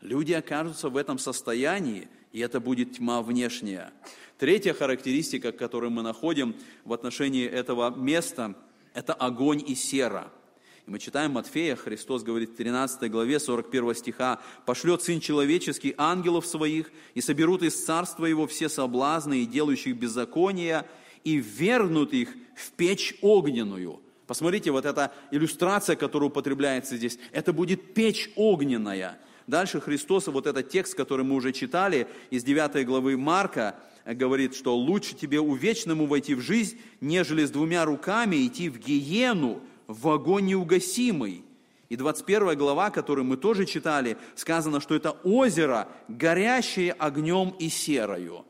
Люди окажутся в этом состоянии, и это будет тьма внешняя. Третья характеристика, которую мы находим в отношении этого места, это огонь и сера – и мы читаем Матфея, Христос говорит в 13 главе 41 стиха, «Пошлет Сын Человеческий ангелов своих, и соберут из царства Его все соблазны и делающих беззакония, и вернут их в печь огненную». Посмотрите, вот эта иллюстрация, которая употребляется здесь, это будет печь огненная. Дальше Христос, вот этот текст, который мы уже читали из 9 главы Марка, говорит, что лучше тебе увечному войти в жизнь, нежели с двумя руками идти в гиену, в огонь неугасимый. И 21 глава, которую мы тоже читали, сказано, что это озеро, горящее огнем и серою.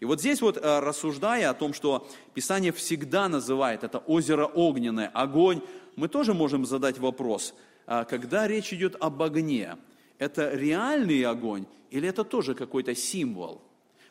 И вот здесь вот, э, рассуждая о том, что Писание всегда называет это озеро огненное, огонь, мы тоже можем задать вопрос, а когда речь идет об огне, это реальный огонь или это тоже какой-то символ?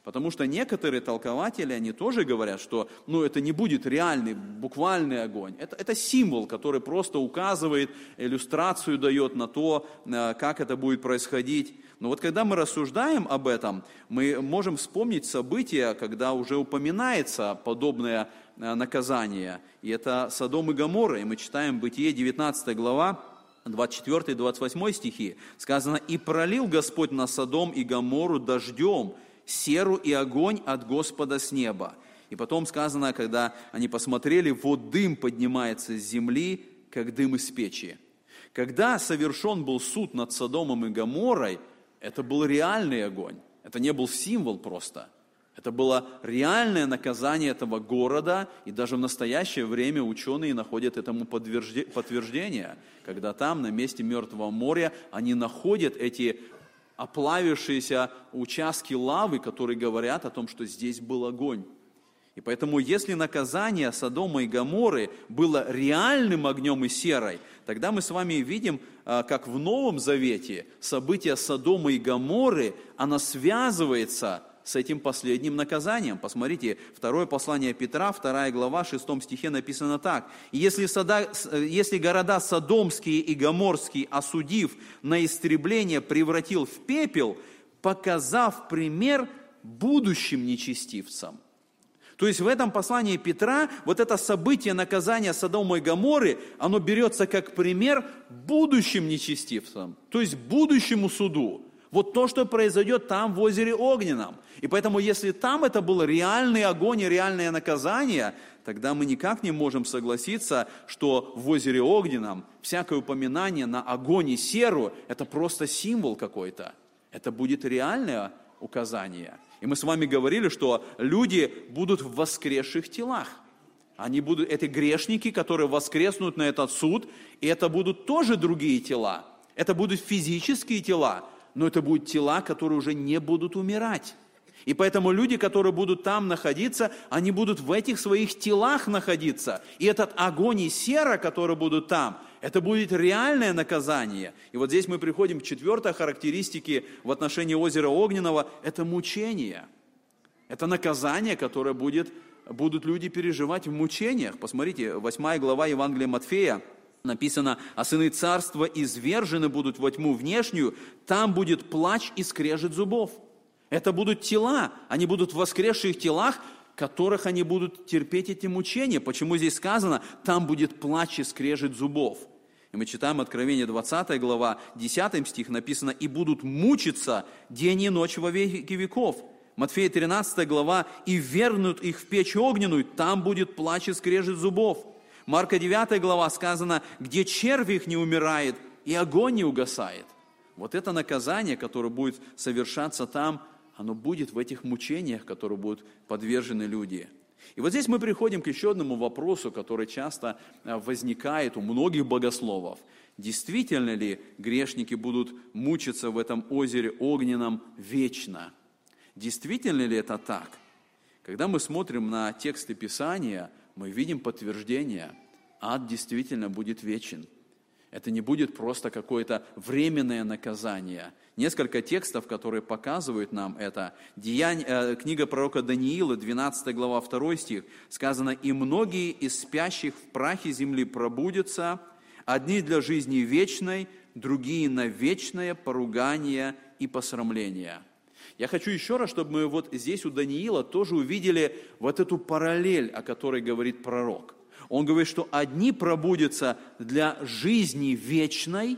Потому что некоторые толкователи, они тоже говорят, что ну, это не будет реальный, буквальный огонь. Это, это символ, который просто указывает, иллюстрацию дает на то, э, как это будет происходить. Но вот когда мы рассуждаем об этом, мы можем вспомнить события, когда уже упоминается подобное э, наказание. И это Содом и Гоморра. И мы читаем Бытие 19 глава, 24-28 стихи. Сказано, «И пролил Господь на Содом и Гомору дождем, серу и огонь от Господа с неба. И потом сказано, когда они посмотрели, вот дым поднимается с земли, как дым из печи. Когда совершен был суд над Содомом и Гоморой, это был реальный огонь. Это не был символ просто. Это было реальное наказание этого города, и даже в настоящее время ученые находят этому подтверждение, когда там, на месте Мертвого моря, они находят эти оплавившиеся участки лавы, которые говорят о том, что здесь был огонь. И поэтому, если наказание Содома и Гаморы было реальным огнем и серой, тогда мы с вами видим, а, как в Новом Завете события Содома и Гаморы, оно связывается с этим последним наказанием. Посмотрите, второе послание Петра, вторая глава, шестом стихе написано так. «Если, сада, если города Содомские и Гоморские, осудив на истребление, превратил в пепел, показав пример будущим нечестивцам». То есть в этом послании Петра вот это событие наказания Содома и Гоморы, оно берется как пример будущим нечестивцам, то есть будущему суду. Вот то, что произойдет там в озере Огненном. И поэтому, если там это был реальный огонь и реальное наказание, тогда мы никак не можем согласиться, что в озере Огненном всякое упоминание на огонь и серу – это просто символ какой-то. Это будет реальное указание. И мы с вами говорили, что люди будут в воскресших телах. Они будут, это грешники, которые воскреснут на этот суд, и это будут тоже другие тела. Это будут физические тела, но это будут тела, которые уже не будут умирать. И поэтому люди, которые будут там находиться, они будут в этих своих телах находиться. И этот огонь и сера, которые будут там, это будет реальное наказание. И вот здесь мы приходим к четвертой характеристике в отношении озера Огненного – это мучение. Это наказание, которое будет будут люди переживать в мучениях. Посмотрите, 8 глава Евангелия Матфея, написано, «А сыны царства извержены будут во тьму внешнюю, там будет плач и скрежет зубов». Это будут тела, они будут в воскресших телах, которых они будут терпеть эти мучения. Почему здесь сказано, там будет плач и скрежет зубов? И мы читаем Откровение 20 глава, 10 стих написано, «И будут мучиться день и ночь во веки веков». Матфея 13 глава, «И вернут их в печь огненную, там будет плач и скрежет зубов». Марка 9 глава сказано, «Где червь их не умирает, и огонь не угасает». Вот это наказание, которое будет совершаться там, оно будет в этих мучениях, которые будут подвержены люди. И вот здесь мы приходим к еще одному вопросу, который часто э, возникает у многих богословов. Действительно ли грешники будут мучиться в этом озере огненном вечно? Действительно ли это так? Когда мы смотрим на тексты Писания, мы видим подтверждение, ад действительно будет вечен. Это не будет просто какое-то временное наказание. Несколько текстов, которые показывают нам это. Деянь, э, книга пророка Даниила, 12 глава, 2 стих, сказано, «И многие из спящих в прахе земли пробудятся, одни для жизни вечной, другие на вечное поругание и посрамление». Я хочу еще раз, чтобы мы вот здесь у Даниила тоже увидели вот эту параллель, о которой говорит пророк – он говорит, что одни пробудятся для жизни вечной.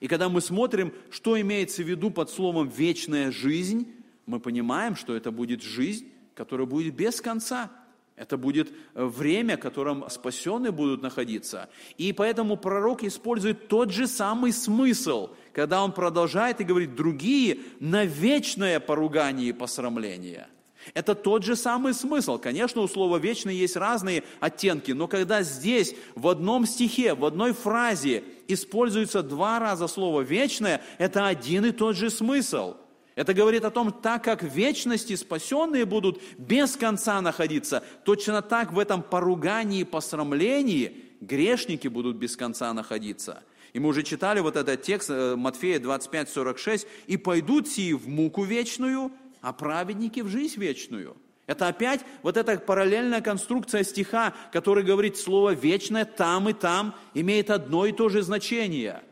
И когда мы смотрим, что имеется в виду под словом «вечная жизнь», мы понимаем, что это будет жизнь, которая будет без конца. Это будет время, в котором спасенные будут находиться. И поэтому пророк использует тот же самый смысл, когда он продолжает и говорит, другие на вечное поругание и посрамление – это тот же самый смысл. Конечно, у слова «вечный» есть разные оттенки, но когда здесь в одном стихе, в одной фразе используется два раза слово «вечное», это один и тот же смысл. Это говорит о том, так как в вечности спасенные будут без конца находиться, точно так в этом поругании и посрамлении грешники будут без конца находиться. И мы уже читали вот этот текст э, Матфея 25:46. «И пойдут сии в муку вечную, а праведники в жизнь вечную. Это опять вот эта параллельная конструкция стиха, который говорит слово «вечное» там и там, имеет одно и то же значение.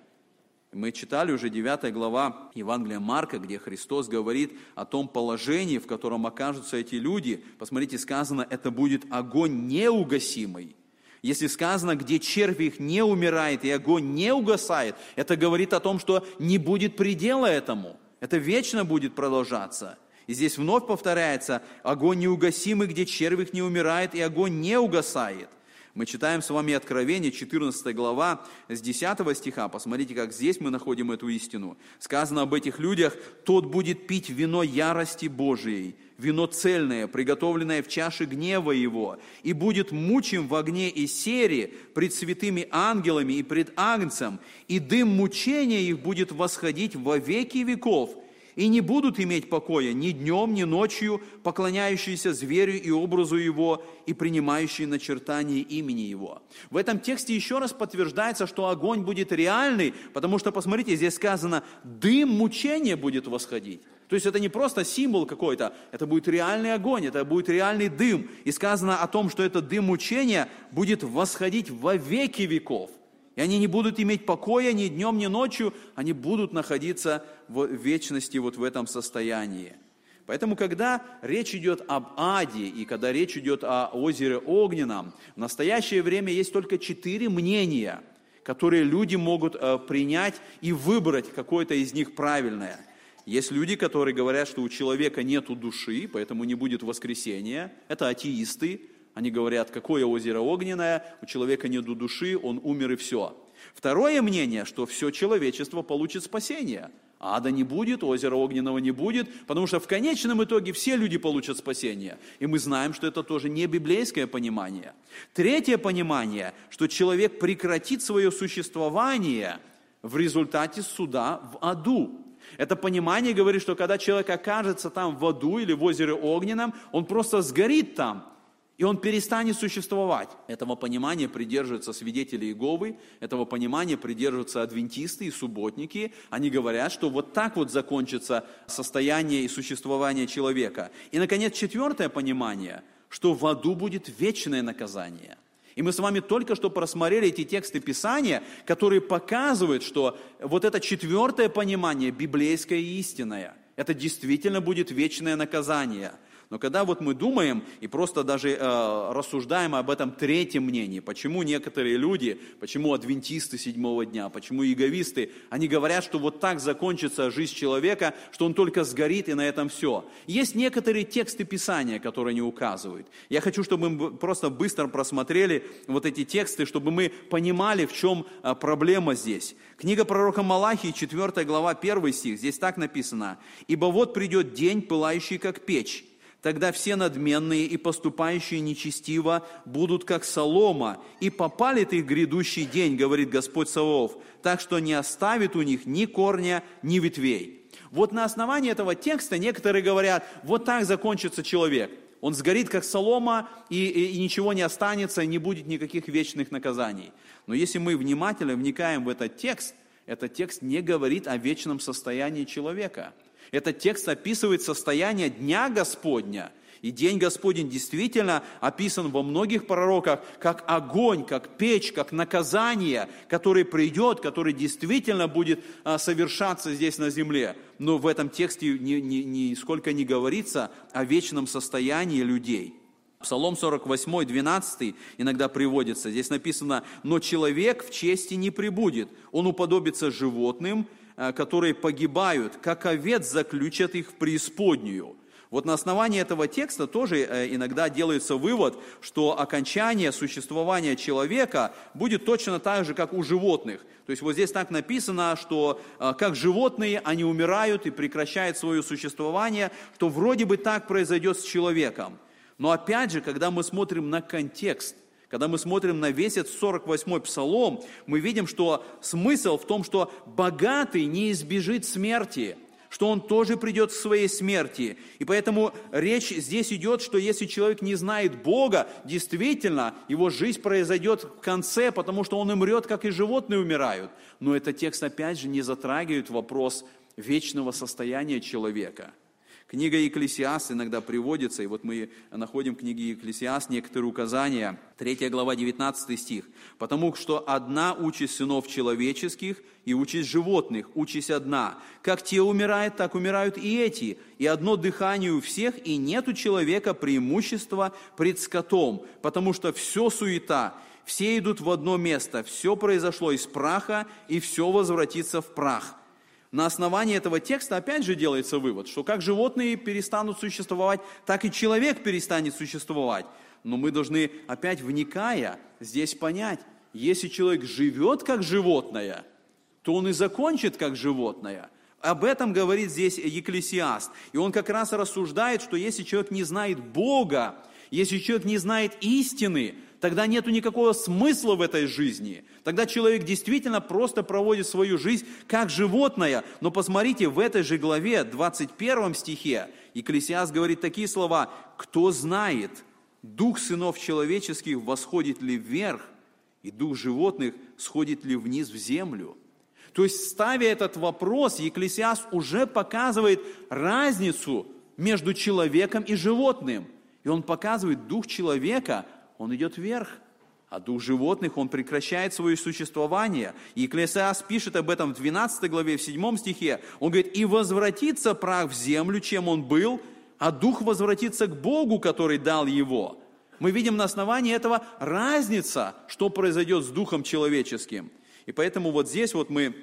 Мы читали уже 9 глава Евангелия Марка, где Христос говорит о том положении, в котором окажутся эти люди. Посмотрите, сказано, это будет огонь неугасимый. Если сказано, где червь их не умирает и огонь не угасает, это говорит о том, что не будет предела этому. Это вечно будет продолжаться. И здесь вновь повторяется, огонь неугасимый, где червик не умирает, и огонь не угасает. Мы читаем с вами Откровение, 14 глава, с 10 стиха. Посмотрите, как здесь мы находим эту истину. Сказано об этих людях, тот будет пить вино ярости Божией, вино цельное, приготовленное в чаше гнева его, и будет мучим в огне и сере пред святыми ангелами и пред Агнцем, и дым мучения их будет восходить во веки веков, и не будут иметь покоя ни днем, ни ночью, поклоняющиеся зверю и образу его, и принимающие начертание имени его. В этом тексте еще раз подтверждается, что огонь будет реальный, потому что, посмотрите, здесь сказано, дым мучения будет восходить. То есть это не просто символ какой-то, это будет реальный огонь, это будет реальный дым. И сказано о том, что этот дым мучения будет восходить во веки веков. И они не будут иметь покоя ни днем, ни ночью, они будут находиться в вечности вот в этом состоянии. Поэтому, когда речь идет об аде и когда речь идет о озере Огненном, в настоящее время есть только четыре мнения, которые люди могут э, принять и выбрать какое-то из них правильное. Есть люди, которые говорят, что у человека нет души, поэтому не будет воскресения. Это атеисты. Они говорят, какое озеро огненное, у человека нет души, он умер и все. Второе мнение, что все человечество получит спасение. Ада не будет, озера огненного не будет, потому что в конечном итоге все люди получат спасение. И мы знаем, что это тоже не библейское понимание. Третье понимание, что человек прекратит свое существование в результате суда в аду. Это понимание говорит, что когда человек окажется там в аду или в озере огненном, он просто сгорит там – и он перестанет существовать. Этого понимания придерживаются свидетели Иеговы, этого понимания придерживаются адвентисты и субботники. Они говорят, что вот так вот закончится состояние и существование человека. И, наконец, четвертое понимание, что в аду будет вечное наказание. И мы с вами только что просмотрели эти тексты Писания, которые показывают, что вот это четвертое понимание, библейское и истинное, это действительно будет вечное наказание – но когда вот мы думаем и просто даже э, рассуждаем об этом третьем мнении, почему некоторые люди, почему адвентисты седьмого дня, почему яговисты, они говорят, что вот так закончится жизнь человека, что он только сгорит и на этом все. Есть некоторые тексты Писания, которые не указывают. Я хочу, чтобы мы просто быстро просмотрели вот эти тексты, чтобы мы понимали, в чем э, проблема здесь. Книга пророка Малахии, 4 глава, 1 стих, здесь так написано. «Ибо вот придет день, пылающий, как печь, Тогда все надменные и поступающие нечестиво будут как солома, и попалит их грядущий день, говорит Господь Савов, так что не оставит у них ни корня, ни ветвей. Вот на основании этого текста некоторые говорят, вот так закончится человек. Он сгорит, как солома, и, и, и ничего не останется, и не будет никаких вечных наказаний. Но если мы внимательно вникаем в этот текст, этот текст не говорит о вечном состоянии человека – этот текст описывает состояние Дня Господня. И День Господень действительно описан во многих пророках как огонь, как печь, как наказание, который придет, который действительно будет а, совершаться здесь на земле. Но в этом тексте ни, ни, нисколько не говорится о вечном состоянии людей. Псалом 48, 12 иногда приводится. Здесь написано, «Но человек в чести не прибудет, он уподобится животным, которые погибают, как овец заключат их в преисподнюю. Вот на основании этого текста тоже э, иногда делается вывод, что окончание существования человека будет точно так же, как у животных. То есть вот здесь так написано, что э, как животные, они умирают и прекращают свое существование, что вроде бы так произойдет с человеком. Но опять же, когда мы смотрим на контекст – когда мы смотрим на весь этот 48-й псалом, мы видим, что смысл в том, что богатый не избежит смерти, что он тоже придет к своей смерти. И поэтому речь здесь идет, что если человек не знает Бога, действительно, его жизнь произойдет в конце, потому что он умрет, как и животные умирают. Но этот текст опять же не затрагивает вопрос вечного состояния человека – Книга Екклесиаст иногда приводится, и вот мы находим в книге Екклесиаст некоторые указания, 3 глава, 19 стих. «Потому что одна участь сынов человеческих и участь животных, участь одна. Как те умирают, так умирают и эти. И одно дыхание у всех, и нет у человека преимущества пред скотом, потому что все суета, все идут в одно место, все произошло из праха, и все возвратится в прах. На основании этого текста опять же делается вывод, что как животные перестанут существовать, так и человек перестанет существовать. Но мы должны, опять вникая, здесь понять, если человек живет как животное, то он и закончит как животное. Об этом говорит здесь Екклесиаст. И он как раз рассуждает, что если человек не знает Бога, если человек не знает истины, тогда нет никакого смысла в этой жизни. Тогда человек действительно просто проводит свою жизнь как животное. Но посмотрите, в этой же главе, 21 стихе, Екклесиас говорит такие слова, «Кто знает, дух сынов человеческих восходит ли вверх, и дух животных сходит ли вниз в землю?» То есть, ставя этот вопрос, Екклесиас уже показывает разницу между человеком и животным. И он показывает, дух человека – он идет вверх. А дух животных, он прекращает свое существование. И Екклесиас пишет об этом в 12 главе, в 7 стихе. Он говорит, «И возвратится прах в землю, чем он был, а дух возвратится к Богу, который дал его». Мы видим на основании этого разница, что произойдет с духом человеческим. И поэтому вот здесь вот мы,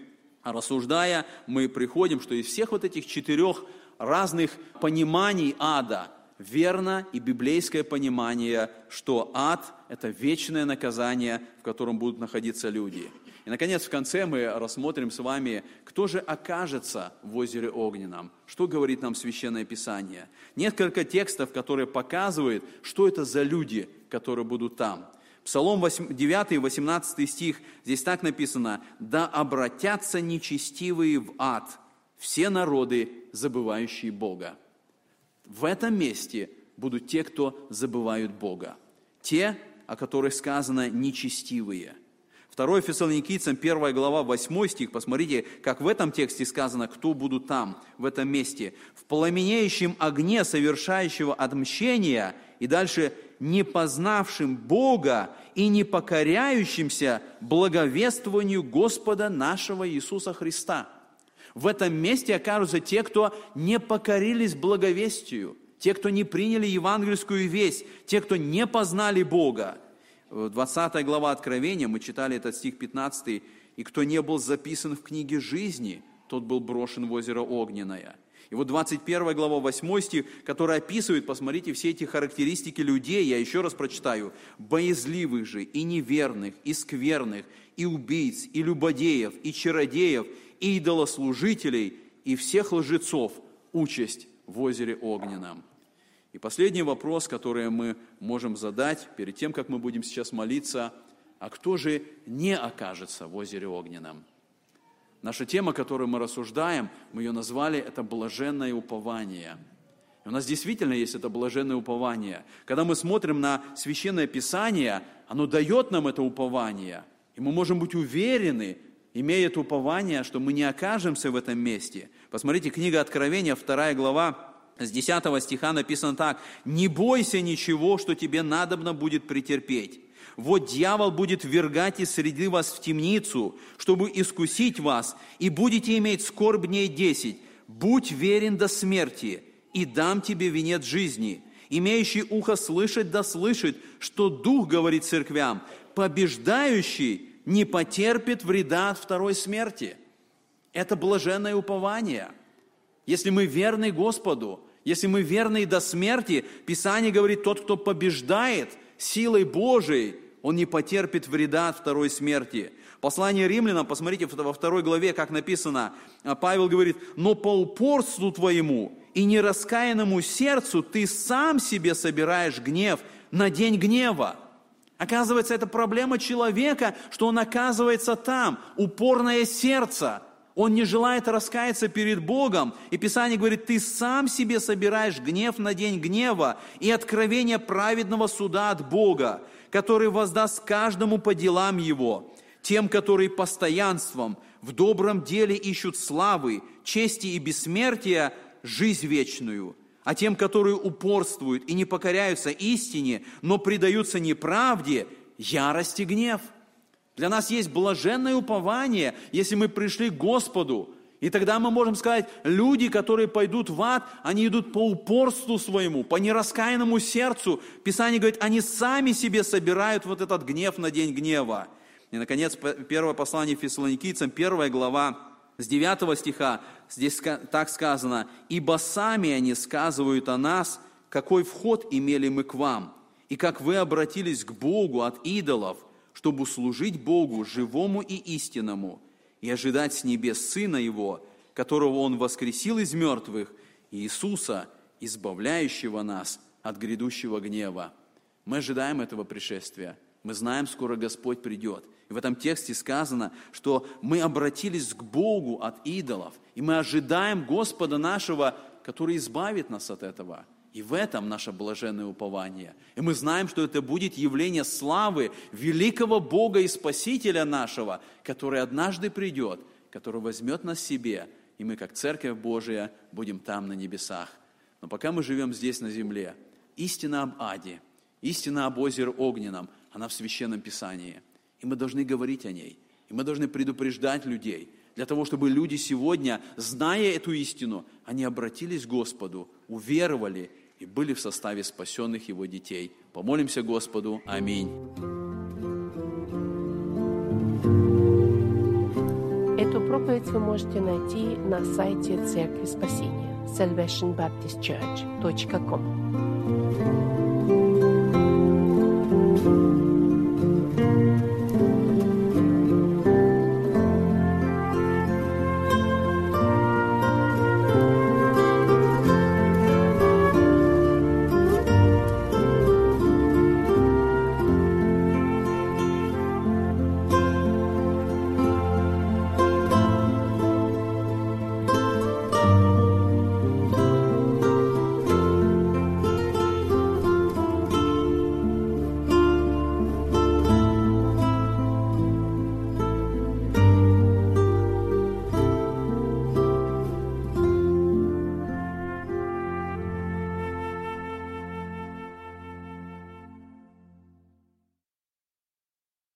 рассуждая, мы приходим, что из всех вот этих четырех разных пониманий ада – верно и библейское понимание, что ад – это вечное наказание, в котором будут находиться люди. И, наконец, в конце мы рассмотрим с вами, кто же окажется в озере Огненном, что говорит нам Священное Писание. Несколько текстов, которые показывают, что это за люди, которые будут там. Псалом 9, 18 стих, здесь так написано, «Да обратятся нечестивые в ад, все народы, забывающие Бога». В этом месте будут те, кто забывают Бога. Те, о которых сказано нечестивые. 2 Фессалоникийцам, 1 глава, 8 стих, посмотрите, как в этом тексте сказано, кто будут там, в этом месте. В пламенеющем огне совершающего отмщения, и дальше, не познавшим Бога и не покоряющимся благовествованию Господа нашего Иисуса Христа. В этом месте окажутся те, кто не покорились благовестию, те, кто не приняли евангельскую весть, те, кто не познали Бога. 20 глава Откровения, мы читали этот стих 15, «И кто не был записан в книге жизни, тот был брошен в озеро Огненное». И вот 21 глава, 8 стих, который описывает, посмотрите, все эти характеристики людей, я еще раз прочитаю, «боязливых же, и неверных, и скверных, и убийц, и любодеев, и чародеев, идолослужителей, и всех лжецов участь в озере Огненном». И последний вопрос, который мы можем задать перед тем, как мы будем сейчас молиться, а кто же не окажется в озере Огненном? Наша тема, которую мы рассуждаем, мы ее назвали, это блаженное упование. И у нас действительно есть это блаженное упование. Когда мы смотрим на Священное Писание, оно дает нам это упование. И мы можем быть уверены, имея это упование, что мы не окажемся в этом месте. Посмотрите, книга Откровения, 2 глава, с 10 стиха написано так. «Не бойся ничего, что тебе надобно будет претерпеть. Вот дьявол будет ввергать из среды вас в темницу, чтобы искусить вас, и будете иметь скорбь дней десять. Будь верен до смерти, и дам тебе венец жизни. Имеющий ухо слышать да слышит, что Дух говорит церквям, побеждающий не потерпит вреда от второй смерти». Это блаженное упование – если мы верны Господу, если мы верны до смерти, Писание говорит, тот, кто побеждает силой Божией, он не потерпит вреда от второй смерти. Послание римлянам, посмотрите во второй главе, как написано, а Павел говорит, но по упорству твоему и нераскаянному сердцу ты сам себе собираешь гнев на день гнева. Оказывается, это проблема человека, что он оказывается там, упорное сердце – он не желает раскаяться перед Богом. И Писание говорит, ты сам себе собираешь гнев на день гнева и откровение праведного суда от Бога, который воздаст каждому по делам его, тем, которые постоянством в добром деле ищут славы, чести и бессмертия, жизнь вечную, а тем, которые упорствуют и не покоряются истине, но предаются неправде, ярость и гнев – для нас есть блаженное упование, если мы пришли к Господу. И тогда мы можем сказать, люди, которые пойдут в ад, они идут по упорству своему, по нераскаянному сердцу. Писание говорит, они сами себе собирают вот этот гнев на день гнева. И, наконец, первое послание Фессалоникийцам, первая глава, с 9 стиха, здесь так сказано, «Ибо сами они сказывают о нас, какой вход имели мы к вам, и как вы обратились к Богу от идолов, чтобы служить Богу живому и истинному, и ожидать с небес Сына Его, которого Он воскресил из мертвых, Иисуса, избавляющего нас от грядущего гнева. Мы ожидаем этого пришествия. Мы знаем, скоро Господь придет. И в этом тексте сказано, что мы обратились к Богу от идолов, и мы ожидаем Господа нашего, который избавит нас от этого – и в этом наше блаженное упование. И мы знаем, что это будет явление славы великого Бога и Спасителя нашего, который однажды придет, который возьмет нас себе, и мы, как Церковь Божия, будем там на небесах. Но пока мы живем здесь на земле, истина об аде, истина об озере Огненном, она в Священном Писании. И мы должны говорить о ней. И мы должны предупреждать людей, для того, чтобы люди сегодня, зная эту истину, они обратились к Господу, уверовали и были в составе спасенных Его детей. Помолимся Господу. Аминь. Эту проповедь вы можете найти на сайте Церкви Спасения salvationbaptistchurch.com